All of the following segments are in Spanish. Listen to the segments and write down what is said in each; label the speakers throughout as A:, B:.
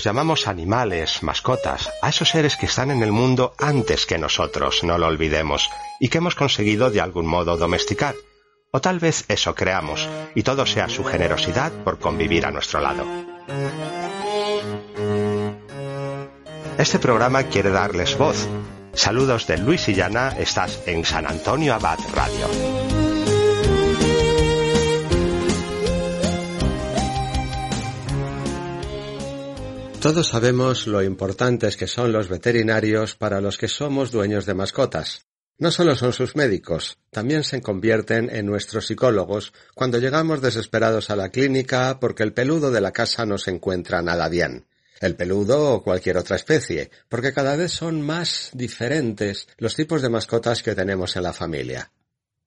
A: Los llamamos animales, mascotas, a esos seres que están en el mundo antes que nosotros, no lo olvidemos, y que hemos conseguido de algún modo domesticar. O tal vez eso creamos, y todo sea su generosidad por convivir a nuestro lado. Este programa quiere darles voz. Saludos de Luis y Llana, estás en San Antonio Abad Radio. Todos sabemos lo importantes que son los veterinarios para los que somos dueños de mascotas. No solo son sus médicos, también se convierten en nuestros psicólogos cuando llegamos desesperados a la clínica porque el peludo de la casa no se encuentra nada bien. El peludo o cualquier otra especie, porque cada vez son más diferentes los tipos de mascotas que tenemos en la familia.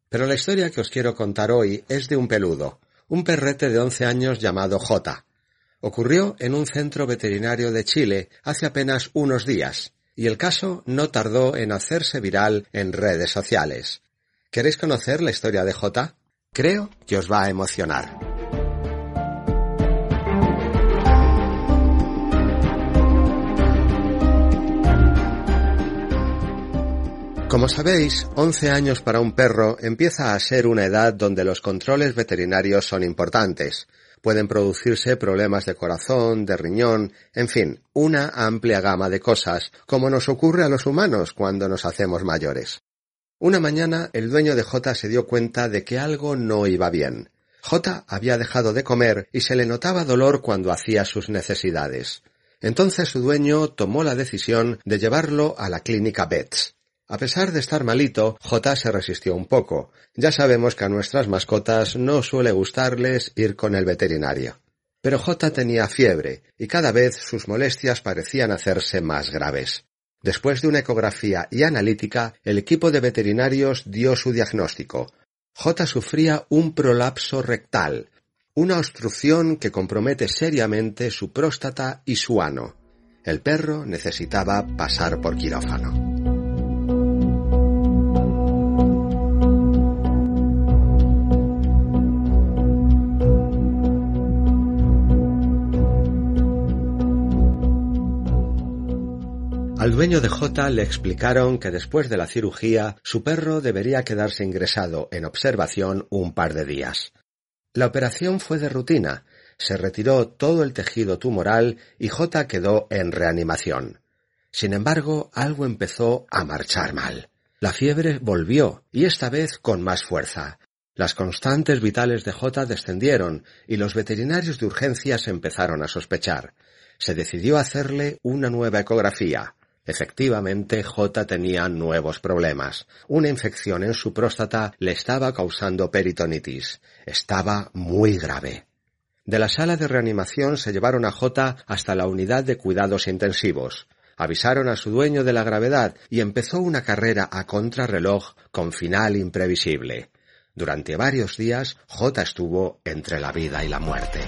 A: Pero la historia que os quiero contar hoy es de un peludo, un perrete de once años llamado J. Ocurrió en un centro veterinario de Chile hace apenas unos días, y el caso no tardó en hacerse viral en redes sociales. ¿Queréis conocer la historia de J? Creo que os va a emocionar. Como sabéis, 11 años para un perro empieza a ser una edad donde los controles veterinarios son importantes. Pueden producirse problemas de corazón, de riñón, en fin, una amplia gama de cosas, como nos ocurre a los humanos cuando nos hacemos mayores. Una mañana el dueño de J se dio cuenta de que algo no iba bien. J había dejado de comer y se le notaba dolor cuando hacía sus necesidades. Entonces su dueño tomó la decisión de llevarlo a la clínica Betts. A pesar de estar malito, J se resistió un poco. Ya sabemos que a nuestras mascotas no suele gustarles ir con el veterinario. Pero J tenía fiebre, y cada vez sus molestias parecían hacerse más graves. Después de una ecografía y analítica, el equipo de veterinarios dio su diagnóstico. J sufría un prolapso rectal, una obstrucción que compromete seriamente su próstata y su ano. El perro necesitaba pasar por quirófano. Al dueño de J le explicaron que después de la cirugía su perro debería quedarse ingresado en observación un par de días. La operación fue de rutina, se retiró todo el tejido tumoral y J quedó en reanimación. Sin embargo, algo empezó a marchar mal. La fiebre volvió, y esta vez con más fuerza. Las constantes vitales de J descendieron, y los veterinarios de urgencias empezaron a sospechar. Se decidió hacerle una nueva ecografía. Efectivamente, J tenía nuevos problemas. Una infección en su próstata le estaba causando peritonitis. Estaba muy grave. De la sala de reanimación se llevaron a J hasta la unidad de cuidados intensivos. Avisaron a su dueño de la gravedad y empezó una carrera a contrarreloj con final imprevisible. Durante varios días, J estuvo entre la vida y la muerte.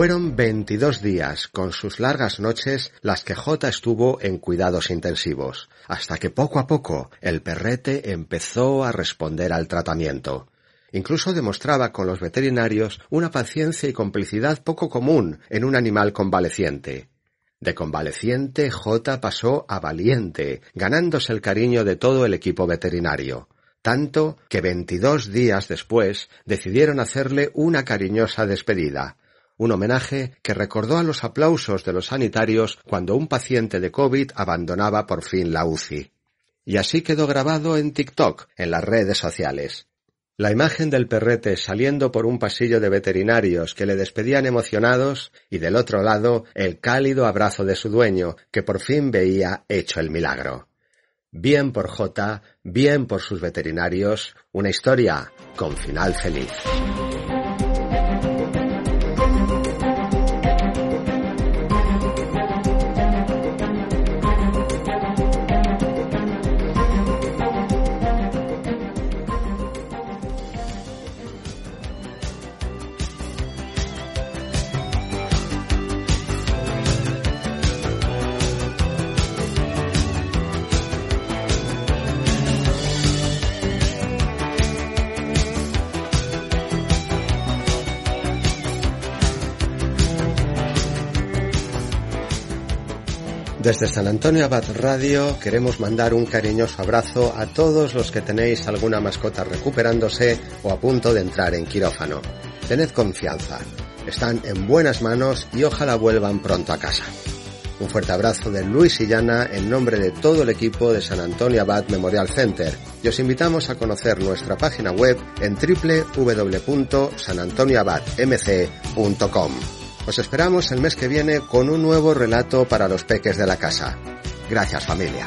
A: Fueron veintidós días, con sus largas noches, las que J estuvo en cuidados intensivos, hasta que poco a poco el perrete empezó a responder al tratamiento. Incluso demostraba con los veterinarios una paciencia y complicidad poco común en un animal convaleciente. De convaleciente, J pasó a valiente, ganándose el cariño de todo el equipo veterinario tanto que veintidós días después decidieron hacerle una cariñosa despedida, un homenaje que recordó a los aplausos de los sanitarios cuando un paciente de COVID abandonaba por fin la UCI. Y así quedó grabado en TikTok, en las redes sociales. La imagen del perrete saliendo por un pasillo de veterinarios que le despedían emocionados y del otro lado el cálido abrazo de su dueño que por fin veía hecho el milagro. Bien por J, bien por sus veterinarios, una historia con final feliz. Desde San Antonio Abad Radio queremos mandar un cariñoso abrazo a todos los que tenéis alguna mascota recuperándose o a punto de entrar en quirófano. Tened confianza, están en buenas manos y ojalá vuelvan pronto a casa. Un fuerte abrazo de Luis y Llana en nombre de todo el equipo de San Antonio Abad Memorial Center y os invitamos a conocer nuestra página web en www.sanantonioabadmc.com. Os esperamos el mes que viene con un nuevo relato para los peques de la casa. Gracias familia.